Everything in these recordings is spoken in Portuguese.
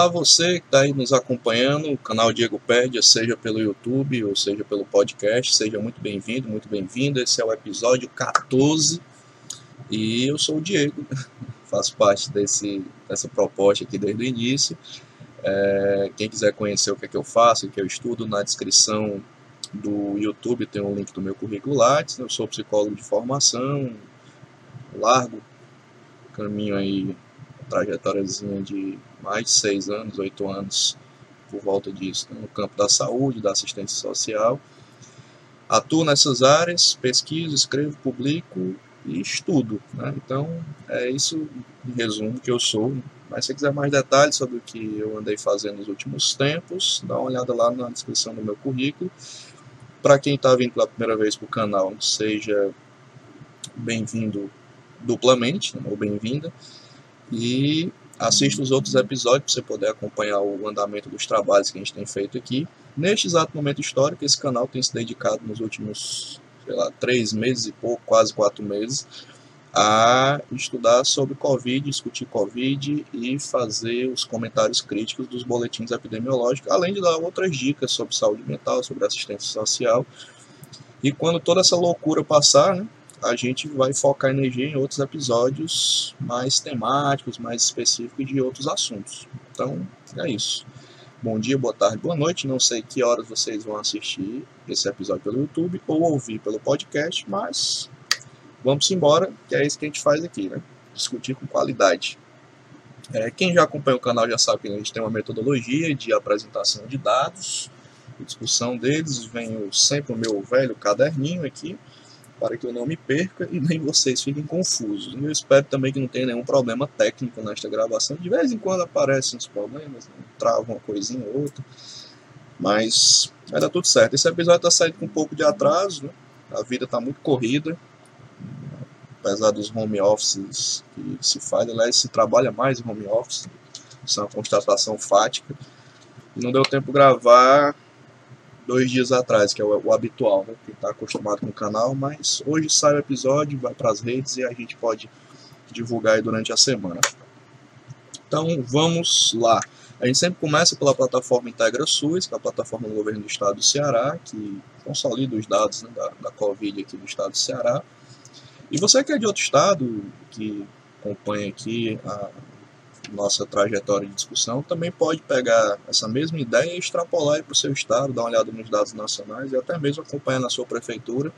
Olá você que está aí nos acompanhando, o canal Diego Pédia, seja pelo YouTube ou seja pelo podcast, seja muito bem-vindo, muito bem-vinda. Esse é o episódio 14 e eu sou o Diego, faço parte desse, dessa proposta aqui desde o início. É, quem quiser conhecer o que é que eu faço, o que eu estudo, na descrição do YouTube tem um link do meu currículo Lattes. Eu sou psicólogo de formação, largo caminho aí, trajetóriazinha de mais de seis anos, oito anos por volta disso, né, no campo da saúde, da assistência social. Atuo nessas áreas, pesquiso, escrevo, publico e estudo. Né? Então, é isso em resumo que eu sou. Mas se quiser mais detalhes sobre o que eu andei fazendo nos últimos tempos, dá uma olhada lá na descrição do meu currículo. Para quem está vindo pela primeira vez para o canal, seja bem-vindo duplamente, né, ou bem-vinda. E assista os outros episódios para você poder acompanhar o andamento dos trabalhos que a gente tem feito aqui. Neste exato momento histórico, esse canal tem se dedicado nos últimos, sei lá, três meses e pouco, quase quatro meses, a estudar sobre Covid, discutir Covid e fazer os comentários críticos dos boletins epidemiológicos, além de dar outras dicas sobre saúde mental, sobre assistência social. E quando toda essa loucura passar, né, a gente vai focar energia em outros episódios mais temáticos, mais específicos de outros assuntos. Então, é isso. Bom dia, boa tarde, boa noite. Não sei que horas vocês vão assistir esse episódio pelo YouTube ou ouvir pelo podcast, mas vamos embora, que é isso que a gente faz aqui, né? Discutir com qualidade. É, quem já acompanha o canal já sabe que a gente tem uma metodologia de apresentação de dados, discussão deles. Venho sempre o meu velho caderninho aqui para que eu não me perca e nem vocês fiquem confusos. Eu espero também que não tenha nenhum problema técnico nesta gravação. De vez em quando aparecem uns problemas, né? trava uma coisinha ou outra, mas vai dar tudo certo. Esse episódio está saindo com um pouco de atraso, né? a vida está muito corrida, apesar dos home offices que se faz, aliás, se trabalha mais em home office, isso é uma constatação fática. Não deu tempo gravar dois dias atrás, que é o, o habitual, né? Quem está acostumado com o canal, mas hoje sai o episódio, vai para as redes e a gente pode divulgar aí durante a semana. Então vamos lá. A gente sempre começa pela plataforma Integra SUS, que é a plataforma do governo do estado do Ceará, que consolida os dados né, da, da Covid aqui do estado do Ceará. E você que é de outro estado, que acompanha aqui a, nossa trajetória de discussão, também pode pegar essa mesma ideia e extrapolar para o seu estado, dar uma olhada nos dados nacionais e até mesmo acompanhar na sua prefeitura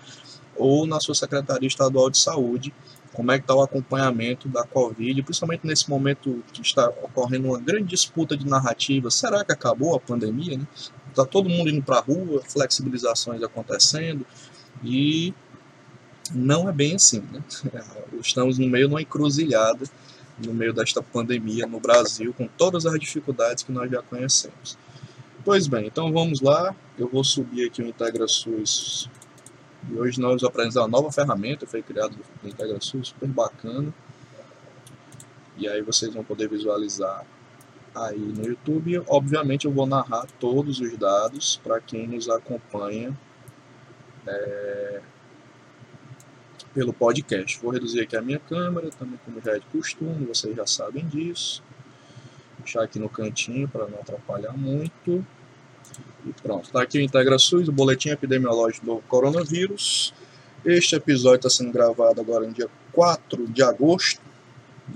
ou na sua Secretaria Estadual de Saúde como é que está o acompanhamento da Covid, principalmente nesse momento que está ocorrendo uma grande disputa de narrativa. Será que acabou a pandemia? Está né? todo mundo indo para a rua, flexibilizações acontecendo e não é bem assim. Né? Estamos no meio de uma encruzilhada no meio desta pandemia no Brasil, com todas as dificuldades que nós já conhecemos. Pois bem, então vamos lá. Eu vou subir aqui o IntegraSUS. E hoje nós vamos apresentar uma nova ferramenta, foi criada no IntegraSUS, super bacana. E aí vocês vão poder visualizar aí no YouTube. Obviamente eu vou narrar todos os dados para quem nos acompanha é, pelo podcast. Vou reduzir aqui a minha câmera, também como já é de costume, vocês já sabem disso. Deixar aqui no cantinho para não atrapalhar muito. E pronto, está aqui o Integra SUS, o boletim epidemiológico do coronavírus. Este episódio está sendo gravado agora no dia 4 de agosto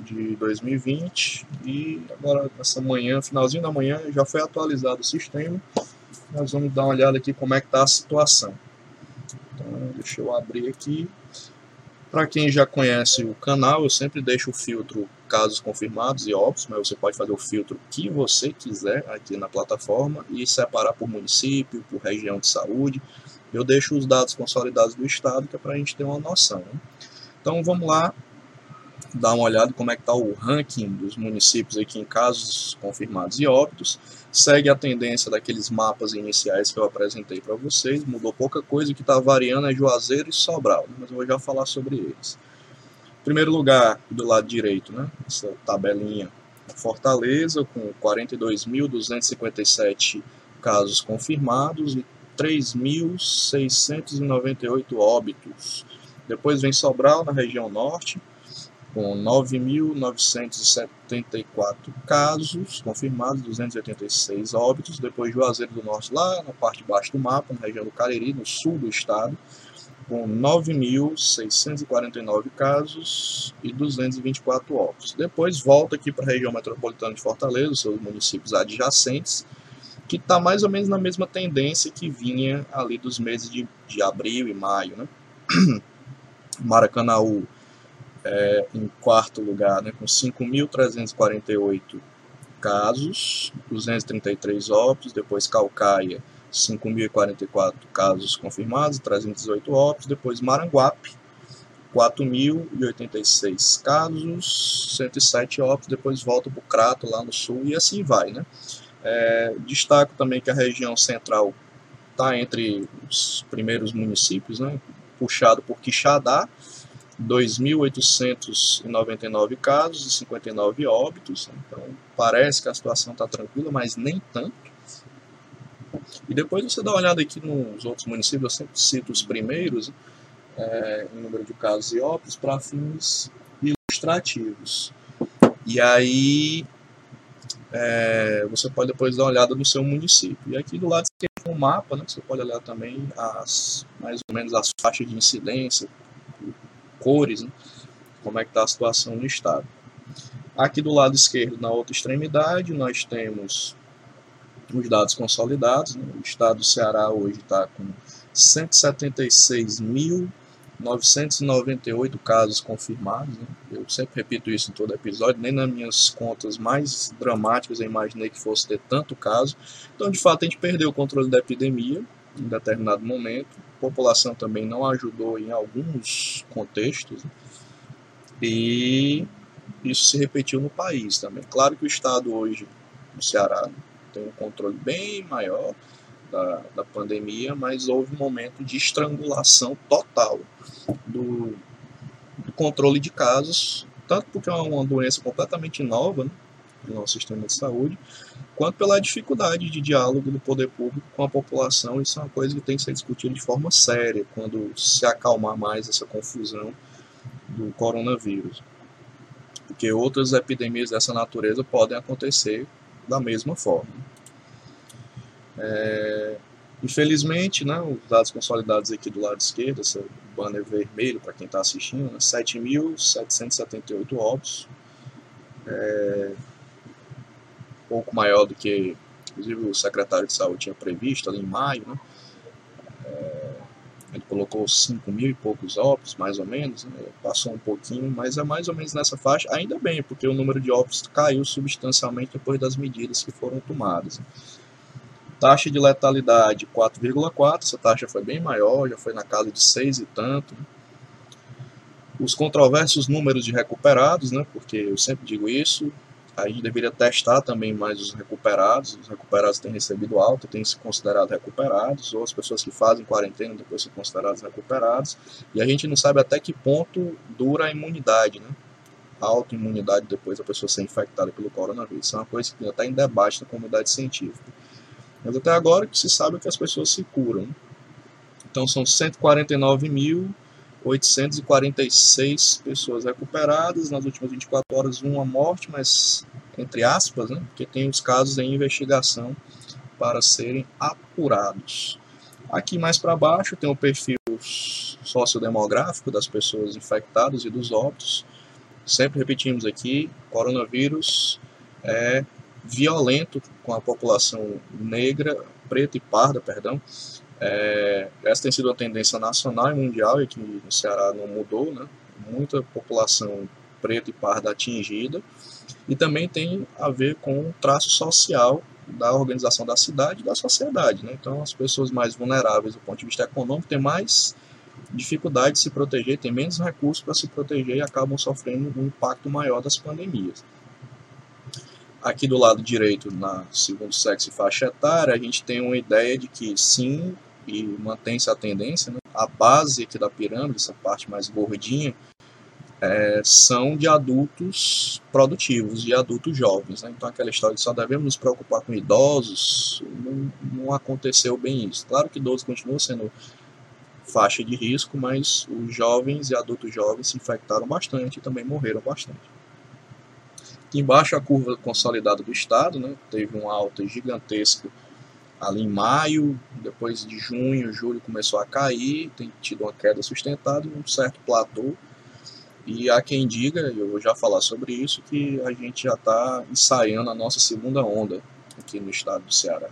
de 2020 e agora essa manhã, finalzinho da manhã, já foi atualizado o sistema. Nós vamos dar uma olhada aqui como é que está a situação. Então, deixa eu abrir aqui. Para quem já conhece o canal, eu sempre deixo o filtro casos confirmados e óbvios, mas você pode fazer o filtro que você quiser aqui na plataforma e separar por município, por região de saúde. Eu deixo os dados consolidados do estado, que é para a gente ter uma noção. Né? Então vamos lá dar uma olhada como é que está o ranking dos municípios aqui em casos confirmados e óbitos. Segue a tendência daqueles mapas iniciais que eu apresentei para vocês. Mudou pouca coisa, o que está variando é Juazeiro e Sobral, né? mas eu vou já falar sobre eles. Primeiro lugar, do lado direito, né? essa tabelinha, Fortaleza com 42.257 casos confirmados e 3.698 óbitos. Depois vem Sobral, na região norte, com 9.974 casos confirmados, 286 óbitos. Depois Juazeiro do Norte, lá na parte de baixo do mapa, na região do Cariri, no sul do estado, com 9.649 casos e 224 óbitos. Depois volta aqui para a região metropolitana de Fortaleza, seus municípios adjacentes, que está mais ou menos na mesma tendência que vinha ali dos meses de, de abril e maio. Né? Maracanaú é, em quarto lugar, né, com 5.348 casos, 233 óbitos, depois Calcaia, 5.044 casos confirmados, 318 óbitos, depois Maranguape, 4.086 casos, 107 óbitos, depois volta para o Crato, lá no sul, e assim vai, né. É, destaco também que a região central está entre os primeiros municípios, né, puxado por Quixadá, 2.899 casos e 59 óbitos. Então, parece que a situação está tranquila, mas nem tanto. E depois você dá uma olhada aqui nos outros municípios, eu sempre cito os primeiros, é, em número de casos e óbitos, para fins ilustrativos. E aí é, você pode depois dar uma olhada no seu município. E aqui do lado tem um mapa, né, você pode olhar também as, mais ou menos as faixas de incidência, cores, né? como é que está a situação no estado. Aqui do lado esquerdo, na outra extremidade, nós temos os dados consolidados. Né? O estado do Ceará hoje está com 176.998 casos confirmados. Né? Eu sempre repito isso em todo episódio, nem nas minhas contas mais dramáticas eu imaginei que fosse ter tanto caso. Então, de fato, a gente perdeu o controle da epidemia em determinado momento. População também não ajudou em alguns contextos. E isso se repetiu no país também. Claro que o Estado hoje, no Ceará, tem um controle bem maior da, da pandemia, mas houve um momento de estrangulação total do, do controle de casos, tanto porque é uma doença completamente nova né, no nosso sistema de saúde, quanto pela dificuldade de diálogo do poder público com a população. Isso é uma coisa que tem que ser discutida de forma séria quando se acalmar mais essa confusão do coronavírus. Porque outras epidemias dessa natureza podem acontecer da mesma forma. É, infelizmente, né, os dados consolidados aqui do lado esquerdo, esse banner vermelho para quem está assistindo, né, 7.778 óbitos. É, pouco maior do que, inclusive, o secretário de saúde tinha previsto ali em maio, né? É, ele colocou 5 mil e poucos óbitos, mais ou menos, né? passou um pouquinho, mas é mais ou menos nessa faixa, ainda bem, porque o número de óbitos caiu substancialmente depois das medidas que foram tomadas. Taxa de letalidade 4,4, essa taxa foi bem maior, já foi na casa de 6 e tanto. Os controversos números de recuperados, né, porque eu sempre digo isso, a gente deveria testar também mais os recuperados. Os recuperados têm recebido alta, têm se considerado recuperados, ou as pessoas que fazem quarentena depois são considerados recuperados. E a gente não sabe até que ponto dura a imunidade, né? A autoimunidade depois da pessoa ser infectada pelo coronavírus. Isso é uma coisa que está em debate na comunidade científica. Mas até agora que se sabe que as pessoas se curam. Então são 149 mil 846 pessoas recuperadas, nas últimas 24 horas uma morte, mas entre aspas, né, porque tem os casos em investigação para serem apurados. Aqui mais para baixo tem o perfil sociodemográfico das pessoas infectadas e dos óbitos. Sempre repetimos aqui, coronavírus é violento com a população negra, preta e parda, perdão, é, essa tem sido uma tendência nacional e mundial, e aqui no Ceará não mudou, né? Muita população preta e parda atingida, e também tem a ver com o traço social da organização da cidade e da sociedade. Né? Então, as pessoas mais vulneráveis do ponto de vista econômico têm mais dificuldade de se proteger, têm menos recursos para se proteger e acabam sofrendo um impacto maior das pandemias. Aqui do lado direito, na segundo sexo e faixa etária, a gente tem uma ideia de que sim, e mantém-se a tendência, né? a base aqui da pirâmide, essa parte mais gordinha, é, são de adultos produtivos, de adultos jovens. Né? Então, aquela história de só devemos nos preocupar com idosos, não, não aconteceu bem isso. Claro que idosos continuam sendo faixa de risco, mas os jovens e adultos jovens se infectaram bastante e também morreram bastante. Aqui embaixo a curva consolidada do estado, né, teve uma alta gigantesca ali em maio, depois de junho, julho começou a cair, tem tido uma queda sustentada um certo platô. E há quem diga, eu vou já falar sobre isso, que a gente já está ensaiando a nossa segunda onda aqui no estado do Ceará.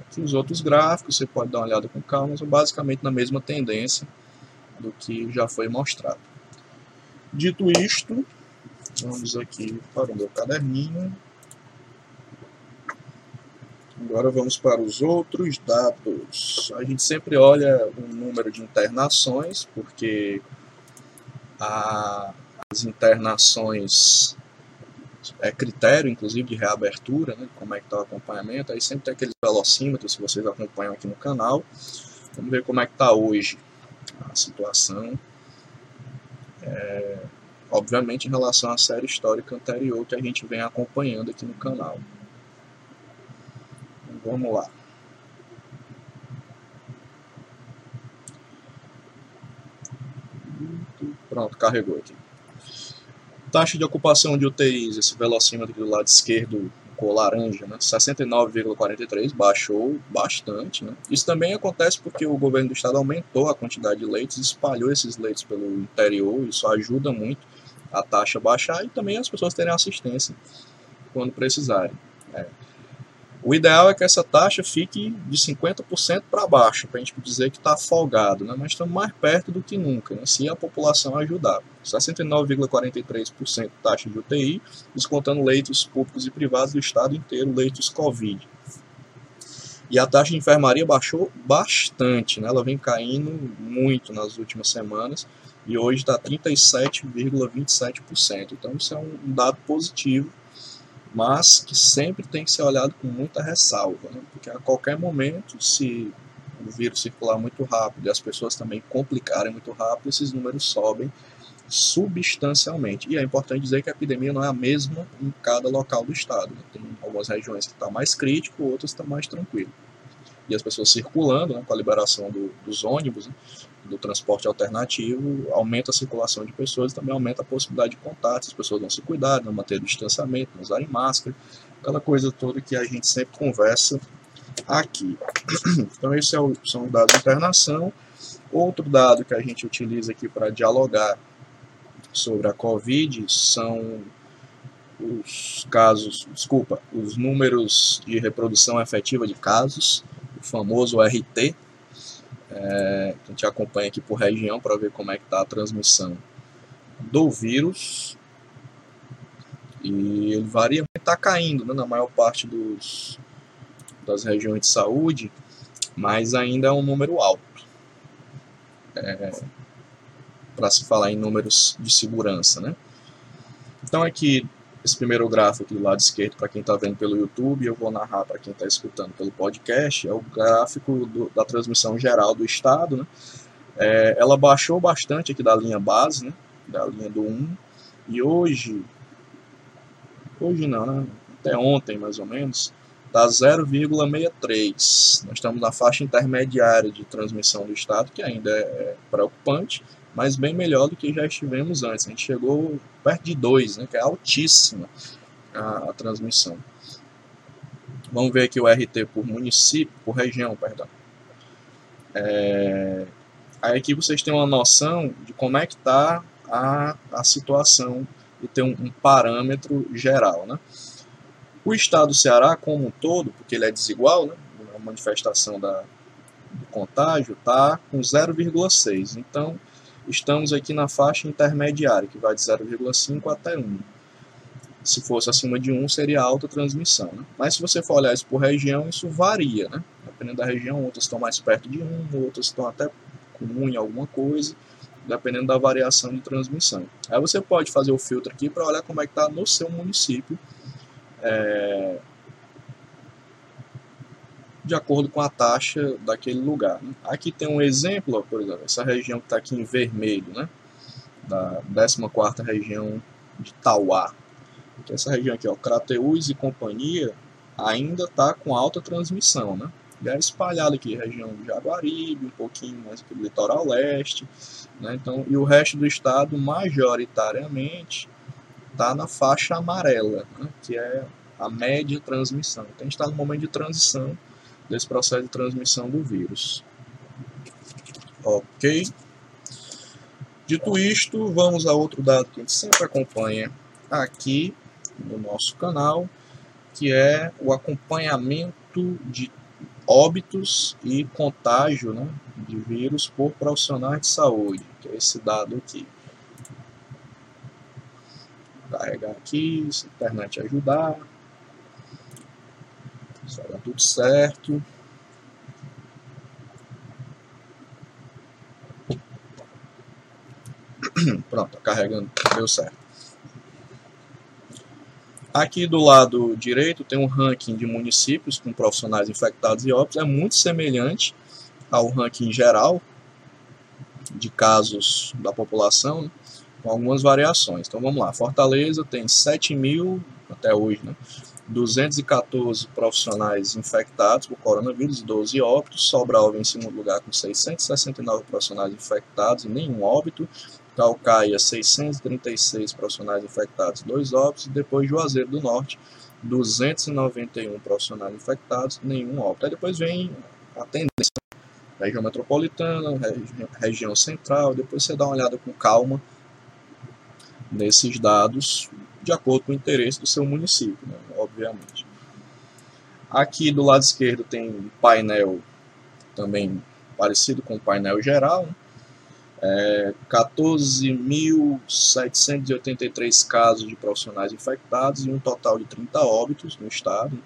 Aqui os outros gráficos, você pode dar uma olhada com calma, são basicamente na mesma tendência do que já foi mostrado. Dito isto, vamos aqui para o meu caderninho. Agora vamos para os outros dados. A gente sempre olha o número de internações, porque a, as internações é critério, inclusive, de reabertura, né, como é que está o acompanhamento. Aí sempre tem aqueles velocímetros, se vocês acompanham aqui no canal. Vamos ver como é que está hoje a situação. É, obviamente, em relação à série histórica anterior que a gente vem acompanhando aqui no canal. Vamos lá. Pronto, carregou aqui. Taxa de ocupação de UTIs, esse velocímetro aqui do lado esquerdo, cor laranja, né? 69,43, baixou bastante. Né? Isso também acontece porque o governo do estado aumentou a quantidade de leitos, espalhou esses leitos pelo interior, isso ajuda muito a taxa baixar e também as pessoas terem assistência quando precisarem. É. O ideal é que essa taxa fique de 50% para baixo, para a gente dizer que está folgado, né? mas estamos mais perto do que nunca, né? se a população ajudar. 69,43% taxa de UTI, descontando leitos públicos e privados do estado inteiro, leitos Covid. E a taxa de enfermaria baixou bastante, né? ela vem caindo muito nas últimas semanas e hoje está 37,27%. Então isso é um dado positivo mas que sempre tem que ser olhado com muita ressalva, né? porque a qualquer momento, se o vírus circular muito rápido e as pessoas também complicarem muito rápido, esses números sobem substancialmente. E é importante dizer que a epidemia não é a mesma em cada local do estado. Né? Tem algumas regiões que está mais crítico, outras está mais tranquilo. E as pessoas circulando, né, com a liberação do, dos ônibus, né, do transporte alternativo, aumenta a circulação de pessoas e também aumenta a possibilidade de contato. As pessoas vão se cuidar, não manter o distanciamento, não usarem máscara, aquela coisa toda que a gente sempre conversa aqui. Então, esse é são os dados de internação. Outro dado que a gente utiliza aqui para dialogar sobre a Covid são os casos, desculpa, os números de reprodução efetiva de casos, o famoso RT, é, a gente acompanha aqui por região para ver como é que está a transmissão do vírus. E ele varia, está caindo né, na maior parte dos, das regiões de saúde, mas ainda é um número alto. É, para se falar em números de segurança. Né? Então aqui esse primeiro gráfico do lado esquerdo, para quem está vendo pelo YouTube, eu vou narrar para quem está escutando pelo podcast, é o gráfico do, da transmissão geral do estado. Né? É, ela baixou bastante aqui da linha base, né? da linha do 1, e hoje, hoje não, né? até ontem mais ou menos, está 0,63. Nós estamos na faixa intermediária de transmissão do estado, que ainda é, é preocupante, mas bem melhor do que já estivemos antes. A gente chegou perto de 2, né, que é altíssima a, a, transmissão. Vamos ver aqui o RT por município, por região, perdão. É, aí aqui vocês têm uma noção de como é que está a, a situação e ter um, um, parâmetro geral. Né? O estado do Ceará como um todo, porque ele é desigual, né, a manifestação da, do contágio está com 0,6. Então, estamos aqui na faixa intermediária, que vai de 0,5 até 1. Se fosse acima de 1, seria alta transmissão. Né? Mas se você for olhar isso por região, isso varia. Né? Dependendo da região, outras estão mais perto de 1, outras estão até com 1 em alguma coisa, dependendo da variação de transmissão. Aí você pode fazer o filtro aqui para olhar como é que está no seu município. É, de acordo com a taxa daquele lugar. Né? Aqui tem um exemplo, por exemplo, essa região que está aqui em vermelho, né? da 14ª região de Tauá. Então, essa região aqui, ó, Crateús e companhia, ainda está com alta transmissão. Né? Ele é espalhado aqui, região do Jaguaribe, um pouquinho mais aqui do litoral leste, né? Então, e o resto do estado, majoritariamente, está na faixa amarela, né? que é a média transmissão. Então, a gente está no momento de transição desse processo de transmissão do vírus. Ok? Dito isto, vamos a outro dado que a gente sempre acompanha aqui no nosso canal, que é o acompanhamento de óbitos e contágio né, de vírus por profissionais de saúde, que é esse dado aqui. Vou carregar aqui, se a internet ajudar. Vai tudo certo. Pronto, tá carregando, deu certo. Aqui do lado direito tem um ranking de municípios com profissionais infectados e óbitos. É muito semelhante ao ranking geral de casos da população, né? com algumas variações. Então vamos lá. Fortaleza tem 7 mil, até hoje, né? 214 profissionais infectados por coronavírus, 12 óbitos. Sobral em segundo lugar com 669 profissionais infectados e nenhum óbito. Calcaia, 636 profissionais infectados, 2 óbitos. E depois Juazeiro do Norte, 291 profissionais infectados, nenhum óbito. Aí depois vem a tendência, região metropolitana, região central. Depois você dá uma olhada com calma nesses dados de acordo com o interesse do seu município, né, obviamente. Aqui do lado esquerdo tem um painel também parecido com o painel geral, né? é, 14.783 casos de profissionais infectados e um total de 30 óbitos no estado.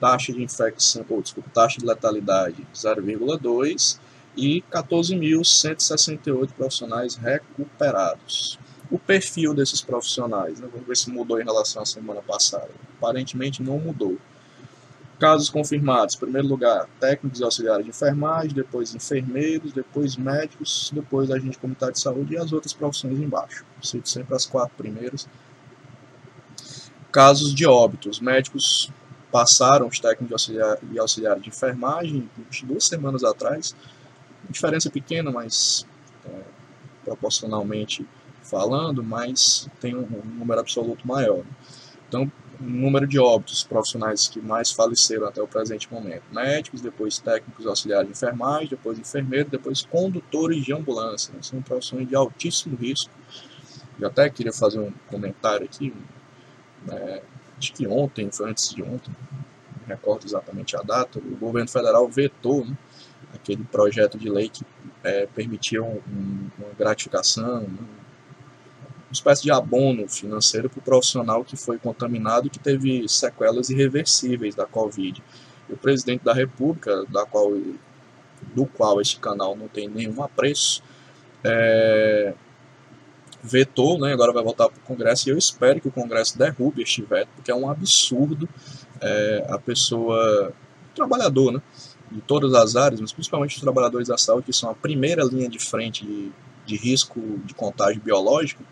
Taxa de infecção, ou, desculpa, taxa de letalidade 0,2 e 14.168 profissionais recuperados o perfil desses profissionais. Né? Vamos ver se mudou em relação à semana passada. Aparentemente não mudou. Casos confirmados, em primeiro lugar, técnicos e auxiliares de enfermagem, depois enfermeiros, depois médicos, depois agente comunitário de saúde e as outras profissões embaixo. Cito sempre as quatro primeiras. Casos de óbitos, médicos passaram os técnicos e auxiliares de enfermagem duas semanas atrás. Diferença pequena, mas é, proporcionalmente falando, mas tem um, número absoluto maior. Então, o número de óbitos profissionais que mais faleceram até o presente momento: médicos, depois técnicos auxiliares de enfermagem, depois enfermeiros, depois condutores de ambulância. Né? São profissões de altíssimo risco. Eu até queria fazer um comentário aqui. Né? Acho que ontem, foi antes de ontem, não recordo exatamente a data, o governo federal vetou né, aquele projeto de lei que é, permitia um, uma gratificação, uma espécie de abono financeiro para o profissional que foi contaminado e que teve sequelas irreversíveis da Covid. E o presidente da República, da qual, do qual este canal não tem nenhum apreço, é, vetou, né, agora vai voltar para o Congresso, e eu espero que o Congresso derrube este veto, porque é um absurdo é, a pessoa, o trabalhador, né, de todas as áreas, mas principalmente os trabalhadores da saúde, que são a primeira linha de frente de, de risco de contágio biológico,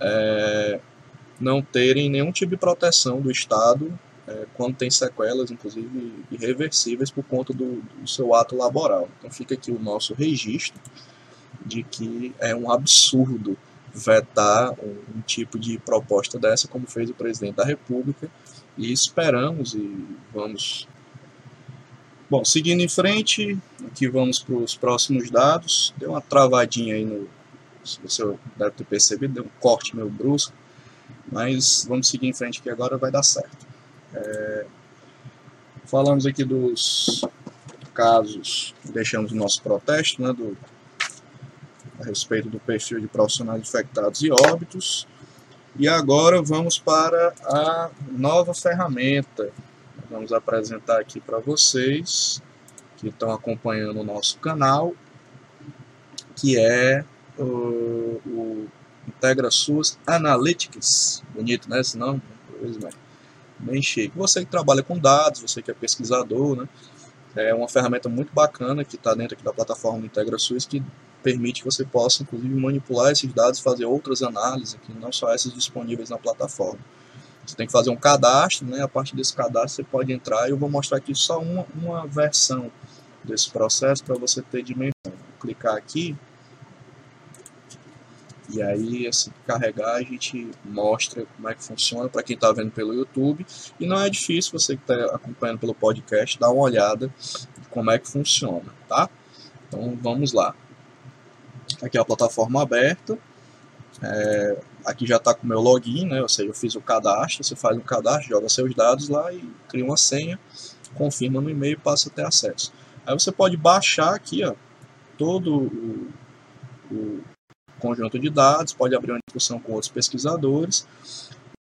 é, não terem nenhum tipo de proteção do Estado é, quando tem sequelas, inclusive irreversíveis, por conta do, do, seu ato laboral. Então fica aqui o nosso registro de que é um absurdo vetar um, um tipo de proposta dessa, como fez o presidente da República, e esperamos e vamos. Bom, seguindo em frente, aqui vamos para os próximos dados. Deu uma travadinha aí no, você deve ter percebido, deu um corte meio brusco, mas vamos seguir em frente que agora vai dar certo. É, falamos aqui dos casos, deixamos o nosso protesto né, do, a respeito do perfil de profissionais infectados e óbitos. E agora vamos para a nova ferramenta. Vamos apresentar aqui para vocês que estão acompanhando o nosso canal, que é o, o Integra SUS Analytics. Bonito, né? Esse nome? Bem, bem chique. Você que trabalha com dados, você que é pesquisador, né? É uma ferramenta muito bacana que está dentro aqui da plataforma do Integra SUS que permite que você possa, inclusive, manipular esses dados, fazer outras análises aqui, não só essas disponíveis na plataforma. Você tem que fazer um cadastro, né? A partir desse cadastro você pode entrar. Eu vou mostrar aqui só uma, uma versão desse processo para você ter dimensão. Vou clicar aqui. E aí, assim que carregar, a gente mostra como é que funciona para quem está vendo pelo YouTube. E não é difícil, você que está acompanhando pelo podcast, dar uma olhada como é que funciona, tá? Então, vamos lá. Aqui é a plataforma aberta. É, aqui já está com o meu login, né? ou seja, eu fiz o cadastro, você faz um cadastro, joga seus dados lá e cria uma senha, confirma no e-mail e passa a ter acesso. Aí você pode baixar aqui ó, todo o, o conjunto de dados, pode abrir uma discussão com outros pesquisadores.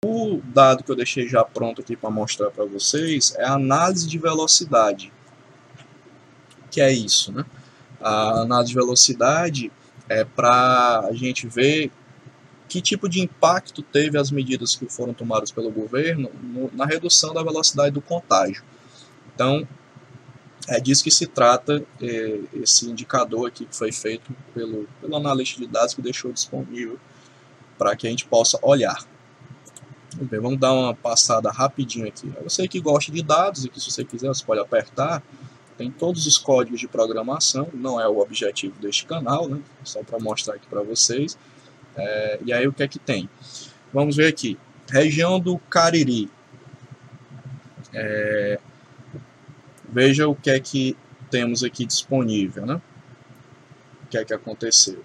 O dado que eu deixei já pronto aqui para mostrar para vocês é a análise de velocidade. Que é isso, né? A análise de velocidade é para a gente ver que tipo de impacto teve as medidas que foram tomadas pelo governo no, na redução da velocidade do contágio. Então, é disso que se trata é, esse indicador aqui que foi feito pelo, pelo analista de dados que deixou disponível para que a gente possa olhar. Bem, vamos dar uma passada rapidinho aqui. Você que gosta de dados e que se você quiser você pode apertar, tem todos os códigos de programação, não é o objetivo deste canal, né? só para mostrar aqui para vocês. É, e aí o que é que tem? Vamos ver aqui. Região do Cariri. É, veja o que é que temos aqui disponível, né? O que é que aconteceu?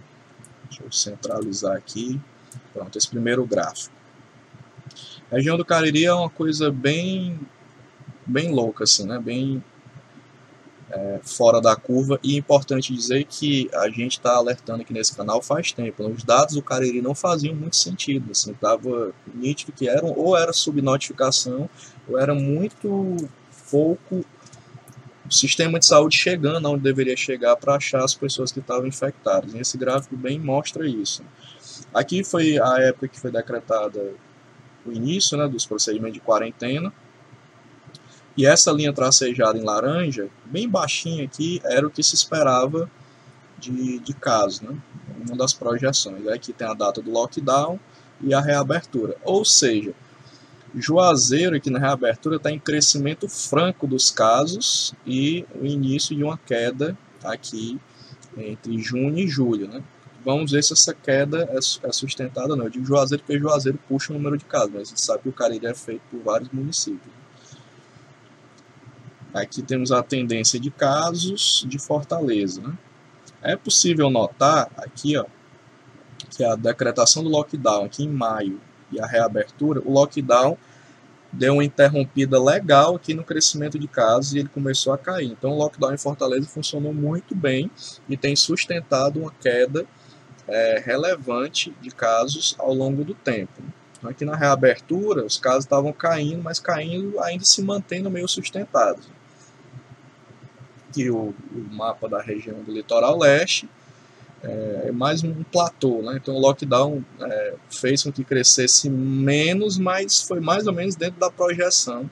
Deixa eu centralizar aqui. Pronto, esse primeiro gráfico. A região do Cariri é uma coisa bem bem louca assim, né? Bem é, fora da curva. E é importante dizer que a gente está alertando aqui nesse canal faz tempo. Né? Os dados do Cariri não faziam muito sentido. Assim, tava nítido que eram ou era subnotificação ou era muito pouco o sistema de saúde chegando onde deveria chegar para achar as pessoas que estavam infectadas. E esse gráfico bem mostra isso. Aqui foi a época que foi decretada o início né, dos procedimentos de quarentena. E essa linha tracejada em laranja, bem baixinha aqui, era o que se esperava de, de casos, né? uma das projeções. Aqui tem a data do lockdown e a reabertura. Ou seja, Juazeiro, aqui na reabertura, está em crescimento franco dos casos e o início de uma queda aqui entre junho e julho. Né? Vamos ver se essa queda é, é sustentada ou não. Eu digo Juazeiro porque Juazeiro puxa o número de casos, mas a gente sabe que o Cariri é feito por vários municípios. Aqui temos a tendência de casos de Fortaleza. Né? É possível notar aqui ó, que a decretação do lockdown aqui em maio e a reabertura, o lockdown deu uma interrompida legal aqui no crescimento de casos e ele começou a cair. Então o lockdown em Fortaleza funcionou muito bem e tem sustentado uma queda é, relevante de casos ao longo do tempo. Aqui na reabertura, os casos estavam caindo, mas caindo ainda se mantendo meio sustentados aqui o, o mapa da região do litoral leste, é, é mais um platô, né? Então o lockdown é, fez com que crescesse menos, mas foi mais ou menos dentro da projeção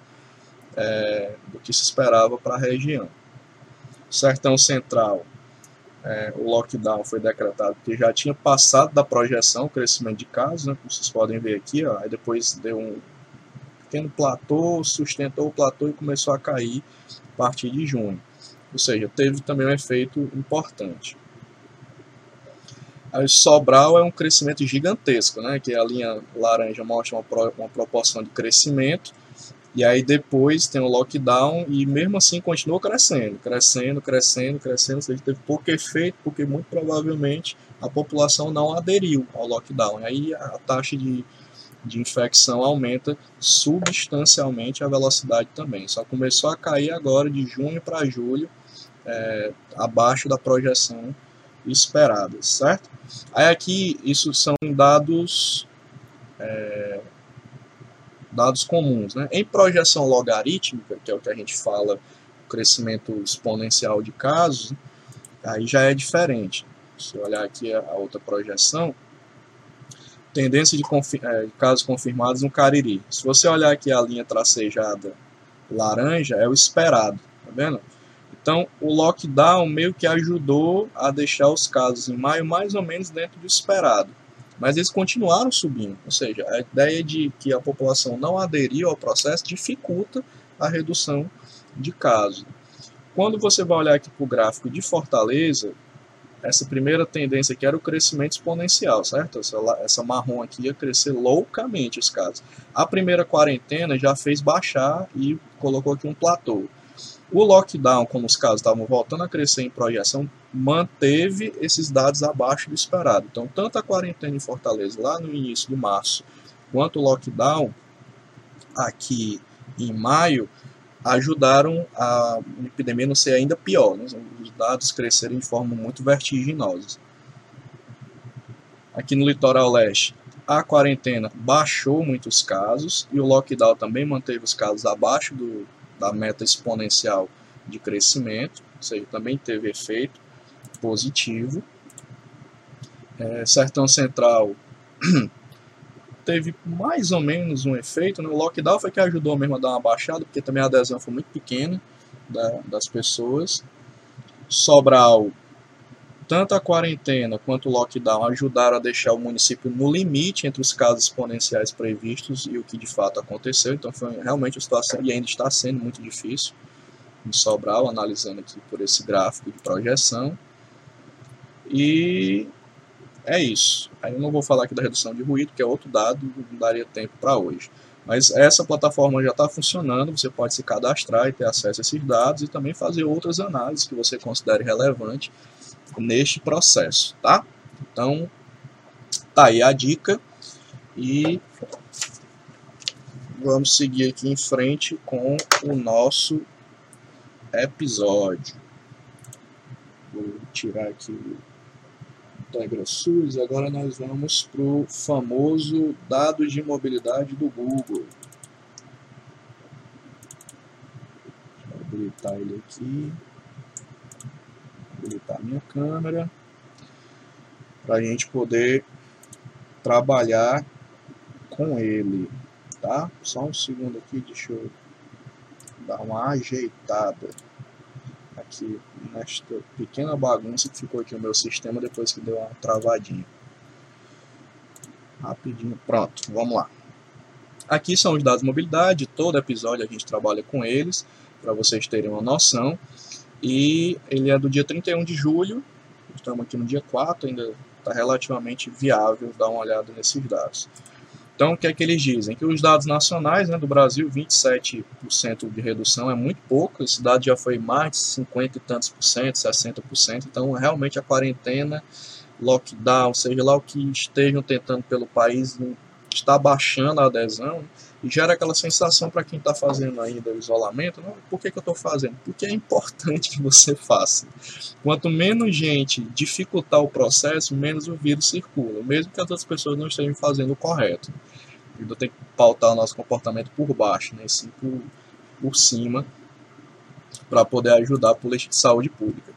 é, do que se esperava para a região. Sertão Central, é, o lockdown foi decretado porque já tinha passado da projeção o crescimento de casos, né? como vocês podem ver aqui, ó, aí depois deu um pequeno platô, sustentou o platô e começou a cair a partir de junho. Ou seja, teve também um efeito importante. Sobral é um crescimento gigantesco, né? que a linha laranja mostra uma, pro, uma proporção de crescimento, e aí depois tem o lockdown e mesmo assim continuou crescendo, crescendo, crescendo, crescendo, ou seja, teve pouco efeito, porque muito provavelmente a população não aderiu ao lockdown. E aí a taxa de, de infecção aumenta substancialmente a velocidade também. Só começou a cair agora de junho para julho, é, abaixo da projeção esperada, certo? Aí aqui isso são dados é, dados comuns, né? Em projeção logarítmica, que é o que a gente fala, crescimento exponencial de casos, aí já é diferente. Se olhar aqui a outra projeção, tendência de, é, de casos confirmados no Cariri. Se você olhar aqui a linha tracejada laranja, é o esperado, tá vendo? Então, o lockdown meio que ajudou a deixar os casos em maio mais ou menos dentro do esperado. mas eles continuaram subindo. Ou seja, a ideia de que a população não aderiu ao processo dificulta a redução de casos. Quando você vai olhar aqui para o gráfico de Fortaleza, essa primeira tendência aqui era o crescimento exponencial, certo? Essa, essa marrom aqui ia crescer loucamente os casos. A primeira quarentena já fez baixar e colocou aqui um platô. O lockdown, como os casos estavam voltando a crescer em projeção, manteve esses dados abaixo do esperado. Então, tanto a quarentena em Fortaleza, lá no início de março, quanto o lockdown aqui em maio, ajudaram a epidemia não ser ainda pior. Né? Os dados crescerem de forma muito vertiginosa. Aqui no litoral leste, a quarentena baixou muitos casos e o lockdown também manteve os casos abaixo do, da meta exponencial de crescimento, ou seja, também teve efeito positivo. É, Sertão Central teve mais ou menos um efeito. Né? O lockdown foi que ajudou mesmo a dar uma baixada, porque também a adesão foi muito pequena da, das pessoas. Sobral, tanto a quarentena quanto o lockdown ajudaram a deixar o município no limite entre os casos exponenciais previstos e o que de fato aconteceu. Então foi realmente uma situação e ainda está sendo muito difícil em Sobral, analisando aqui por esse gráfico de projeção. E é isso. Aí eu não vou falar aqui da redução de ruído, que é outro dado, não daria tempo para hoje. Mas essa plataforma já está funcionando, você pode se cadastrar e ter acesso a esses dados e também fazer outras análises que você considere relevante neste processo, tá? Então, tá aí a dica e vamos seguir aqui em frente com o nosso episódio. Vou tirar aqui o Integra SUS, agora nós vamos para o famoso dados de mobilidade do Google. Eu habilitar ele aqui. Habilitar minha câmera. Para a gente poder trabalhar com ele, tá? Só um segundo aqui, deixa eu dar uma ajeitada aqui nesta pequena bagunça que ficou aqui no meu sistema depois que deu uma travadinha. Rapidinho, pronto, vamos lá. Aqui são os dados de mobilidade, todo episódio a gente trabalha com eles, para vocês terem uma noção. E ele é do dia 31 de julho, estamos aqui no dia 4, ainda está relativamente viável dar uma olhada nesses dados. Então, o que é que eles dizem? Que os dados nacionais né, do Brasil, 27% de redução é muito pouco, esse dado já foi mais de 50 e tantos por cento, 60%, então realmente a quarentena, lockdown, seja lá o que estejam tentando pelo país, está baixando a adesão e gera aquela sensação para quem está fazendo ainda o isolamento, não, por que, que eu estou fazendo? Porque é importante que você faça. Quanto menos gente dificultar o processo, menos o vírus circula, mesmo que as outras pessoas não estejam fazendo o correto. Então tem que pautar o nosso comportamento por baixo, né, sim por, por cima, para poder ajudar a política de saúde pública.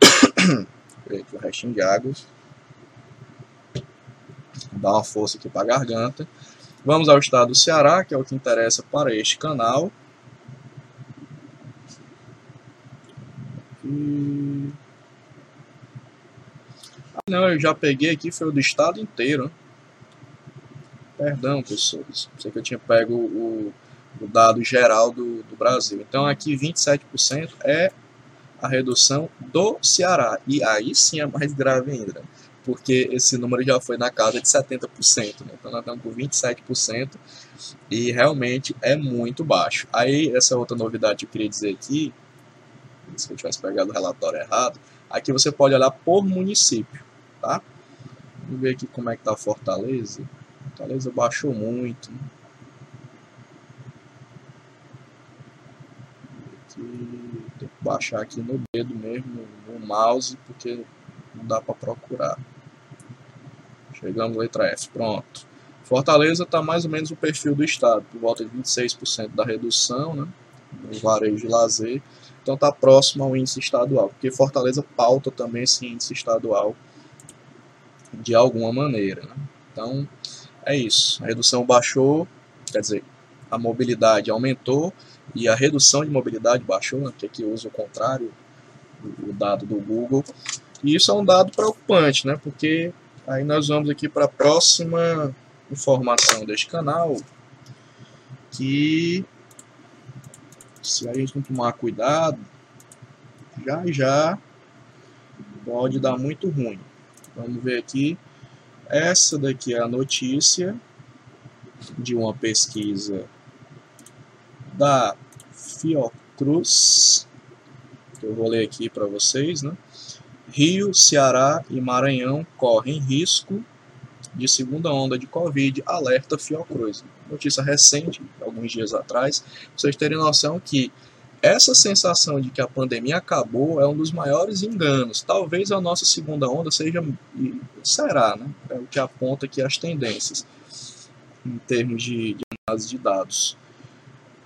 aqui o restinho de águas. Dá uma força aqui para a garganta. Vamos ao estado do Ceará, que é o que interessa para este canal. Ah, não, eu já peguei aqui, foi o do estado inteiro. Perdão, pessoas. Sei que eu tinha pego o, o dado geral do, do Brasil. Então aqui 27% é a redução do Ceará. E aí sim é mais grave ainda porque esse número já foi na casa de 70%, né? então nós estamos com 27% e realmente é muito baixo. Aí, essa outra novidade que eu queria dizer aqui, se eu tivesse pegado o relatório errado, aqui você pode olhar por município, tá? Vamos ver aqui como é que está Fortaleza. Fortaleza baixou muito, tem que baixar aqui no dedo mesmo, no mouse, porque não dá para procurar. Chegamos letra F, pronto. Fortaleza está mais ou menos o perfil do estado, por volta de 26% da redução né, no varejo de lazer. Então está próximo ao índice estadual, porque Fortaleza pauta também esse índice estadual de alguma maneira. Né? Então é isso. A redução baixou, quer dizer, a mobilidade aumentou e a redução de mobilidade baixou, né, que aqui usa o contrário, o dado do Google. E isso é um dado preocupante, né, porque Aí nós vamos aqui para a próxima informação deste canal, que se a gente não tomar cuidado, já já pode dar muito ruim. Vamos ver aqui. Essa daqui é a notícia de uma pesquisa da Fiocruz, eu vou ler aqui para vocês, né? Rio, Ceará e Maranhão correm risco de segunda onda de Covid, alerta Fiocruz. Notícia recente, alguns dias atrás, vocês terem noção que essa sensação de que a pandemia acabou é um dos maiores enganos. Talvez a nossa segunda onda seja, será, né? É o que aponta aqui as tendências em termos de, de análise de dados.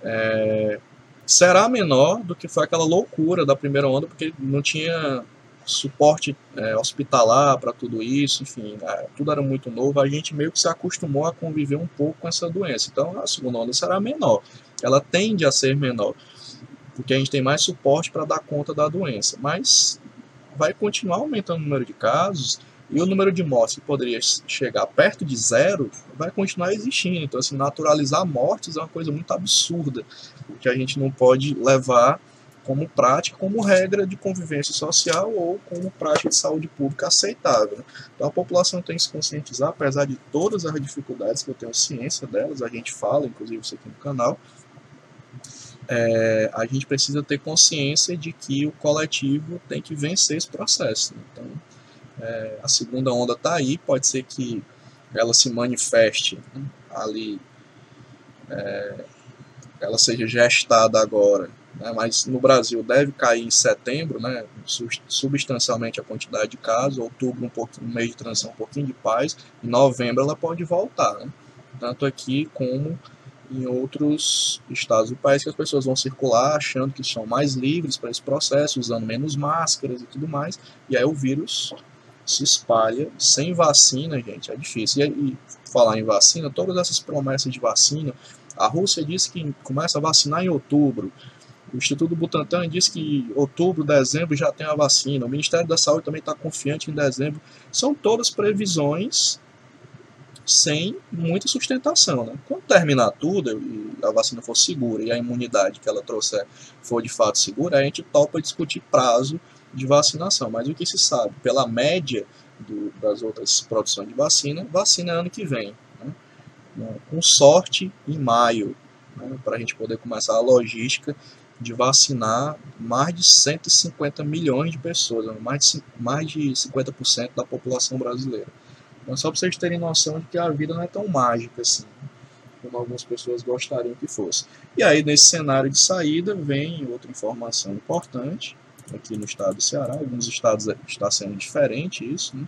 É, será menor do que foi aquela loucura da primeira onda, porque não tinha suporte é, hospitalar para tudo isso, enfim, é, tudo era muito novo, a gente meio que se acostumou a conviver um pouco com essa doença. Então a segunda onda será menor, ela tende a ser menor, porque a gente tem mais suporte para dar conta da doença, mas vai continuar aumentando o número de casos e o número de mortes que poderia chegar perto de zero vai continuar existindo. Então, assim, naturalizar mortes é uma coisa muito absurda, que a gente não pode levar como prática, como regra de convivência social ou como prática de saúde pública aceitável. Né? Então a população tem que se conscientizar, apesar de todas as dificuldades que eu tenho ciência delas, a gente fala, inclusive isso aqui no canal, é, a gente precisa ter consciência de que o coletivo tem que vencer esse processo. Né? Então, é, a segunda onda está aí, pode ser que ela se manifeste né? ali, é, ela seja gestada agora né, mas no Brasil deve cair em setembro, né, substancialmente a quantidade de casos, outubro um pouquinho, mês de transição um pouquinho de paz, em novembro ela pode voltar, né, tanto aqui como em outros estados do país que as pessoas vão circular achando que são mais livres para esse processo, usando menos máscaras e tudo mais, e aí o vírus se espalha. Sem vacina, gente, é difícil. E, e falar em vacina, todas essas promessas de vacina, a Rússia disse que começa a vacinar em outubro, o Instituto Butantan diz que outubro, dezembro já tem a vacina. O Ministério da Saúde também está confiante em dezembro. São todas previsões sem muita sustentação. Né? Quando terminar tudo e a vacina for segura e a imunidade que ela trouxer for de fato segura, a gente topa discutir prazo de vacinação. Mas o que se sabe, pela média do, das outras produções de vacina, vacina é ano que vem. Né? Com sorte, em maio, né? para a gente poder começar a logística de vacinar mais de 150 milhões de pessoas, né? mais de, mais de 50% da população brasileira. Então, só para vocês terem noção de que a vida não é tão mágica assim, como algumas pessoas gostariam que fosse. E aí, nesse cenário de saída, vem outra informação importante, aqui no estado do Ceará, alguns estados está sendo diferente isso, né?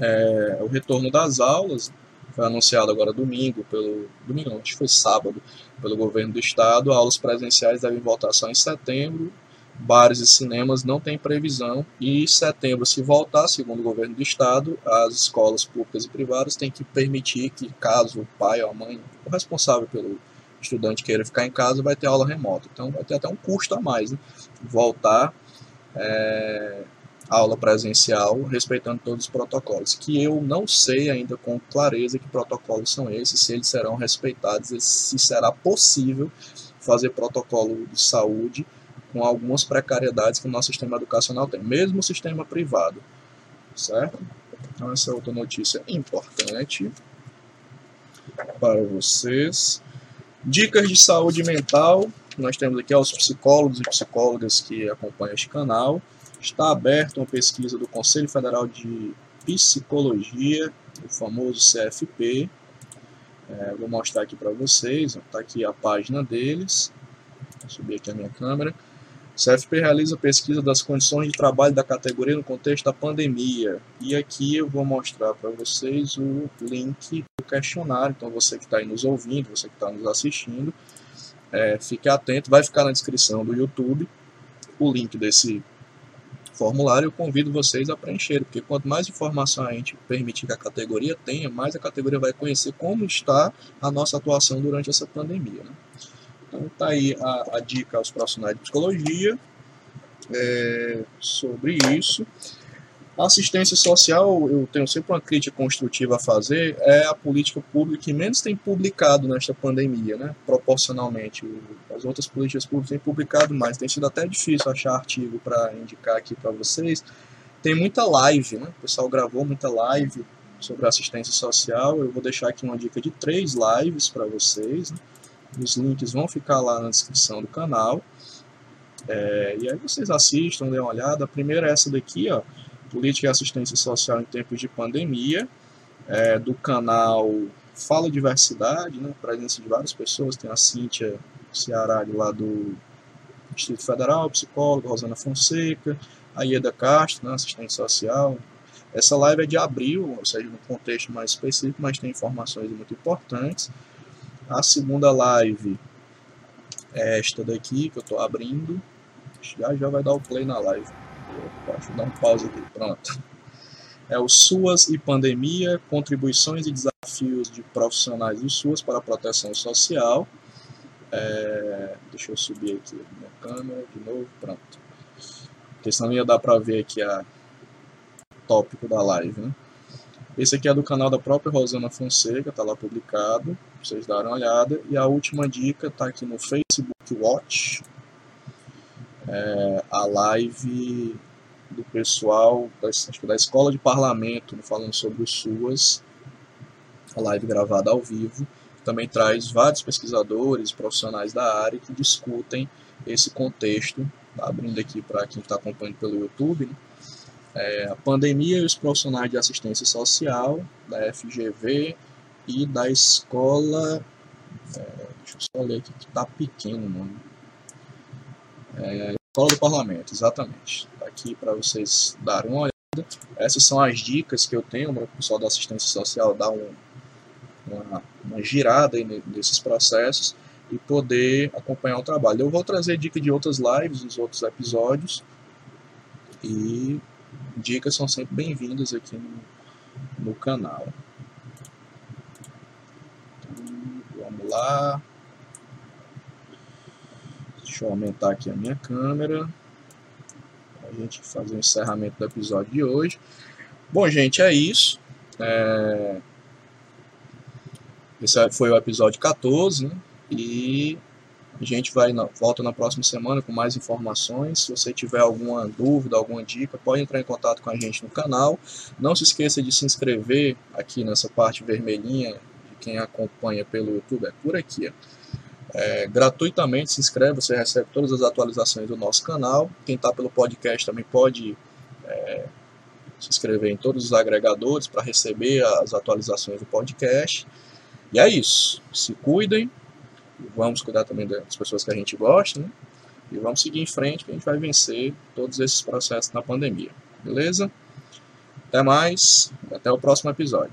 É, o retorno das aulas, foi anunciado agora domingo, pelo domingo não, foi sábado, pelo governo do estado. Aulas presenciais devem voltar só em setembro. Bares e cinemas não têm previsão. E em setembro, se voltar, segundo o governo do estado, as escolas públicas e privadas têm que permitir que, caso o pai ou a mãe, o responsável pelo estudante queira ficar em casa, vai ter aula remota. Então vai ter até um custo a mais, né? Voltar é, aula presencial, respeitando todos os protocolos, que eu não sei ainda com clareza que protocolos são esses, se eles serão respeitados, se será possível fazer protocolo de saúde com algumas precariedades que o nosso sistema educacional tem, mesmo o sistema privado, certo? Então essa é outra notícia importante para vocês. Dicas de saúde mental, nós temos aqui aos psicólogos e psicólogas que acompanham este canal. Está aberta uma pesquisa do Conselho Federal de Psicologia, o famoso CFP. É, vou mostrar aqui para vocês, está aqui a página deles. Vou subir aqui a minha câmera. O CFP realiza pesquisa das condições de trabalho da categoria no contexto da pandemia. E aqui eu vou mostrar para vocês o link do questionário. Então, você que está aí nos ouvindo, você que está nos assistindo, é, fique atento. Vai ficar na descrição do YouTube o link desse formulário, eu convido vocês a preencher, porque quanto mais informação a gente permitir que a categoria tenha, mais a categoria vai conhecer como está a nossa atuação durante essa pandemia. Né? Então está aí a, a, dica aos profissionais de psicologia é, sobre isso. A assistência social, eu tenho sempre uma crítica construtiva a fazer, é a política pública que menos tem publicado nesta pandemia, né? proporcionalmente. As outras políticas públicas têm publicado mais, tem sido até difícil achar artigo para indicar aqui para vocês. Tem muita live, né? o pessoal gravou muita live sobre assistência social. Eu vou deixar aqui uma dica de três lives para vocês. Né? Os links vão ficar lá na descrição do canal. É, e aí vocês assistam, dêem uma olhada. A primeira é essa daqui, ó Política e Assistência Social em Tempos de Pandemia, é, do canal Fala Diversidade, né, presença de várias pessoas, tem a Cíntia Ceará lá do Instituto Federal, psicóloga, Rosana Fonseca, a Ieda Castro, né, assistente social. Essa live é de abril, ou seja, num contexto mais específico, mas tem informações muito importantes. A segunda live é esta daqui, que eu estou abrindo. Já já vai dar o play na live. Deixa eu dar um pause aqui, pronto. É o SUAS e pandemia, contribuições e desafios de profissionais do SUAS para a proteção social. É, deixa eu subir aqui minha câmera de novo, pronto. Porque senão ia dar para ver aqui a tópico da live, né? Esse aqui é do canal da própria Rosana Fonseca, está lá publicado, vocês darem uma olhada. E a última dica está aqui no Facebook Watch, é, a live do pessoal da, da Escola de Parlamento, falando sobre o SUAS, a live gravada ao vivo, também traz vários pesquisadores, profissionais da área que discutem esse contexto, tá abrindo aqui para quem está acompanhando pelo YouTube, né? é, a pandemia e os profissionais de assistência social da FGV e da escola, é, deixa eu só ler aqui que está pequeno o nome, é, Escola do Parlamento, exatamente. Está aqui para vocês darem uma olhada. Essas são as dicas que eu tenho para o pessoal da assistência social dar um, uma, uma girada nesses processos e poder acompanhar o trabalho. Eu vou trazer dica de outras lives, dos outros episódios. E dicas são sempre bem-vindas aqui no, no canal. Então, vamos lá. Deixa eu aumentar aqui a minha câmera. A gente fazer o encerramento do episódio de hoje. Bom, gente, é isso. É... Esse foi o episódio 14, né? E a gente vai na, volta na próxima semana com mais informações. Se você tiver alguma dúvida, alguma dica, pode entrar em contato com a gente no canal. Não se esqueça de se inscrever aqui nessa parte vermelhinha de quem acompanha pelo YouTube. É por aqui. Ó é, gratuitamente, se inscreve, você recebe todas as atualizações do nosso canal. Quem está pelo podcast também pode é, se inscrever em todos os agregadores para receber as atualizações do podcast. E é isso. Se cuidem. Vamos cuidar também das pessoas que a gente gosta, né? E vamos seguir em frente que a gente vai vencer todos esses processos na pandemia. Beleza? Até mais. Até o próximo episódio.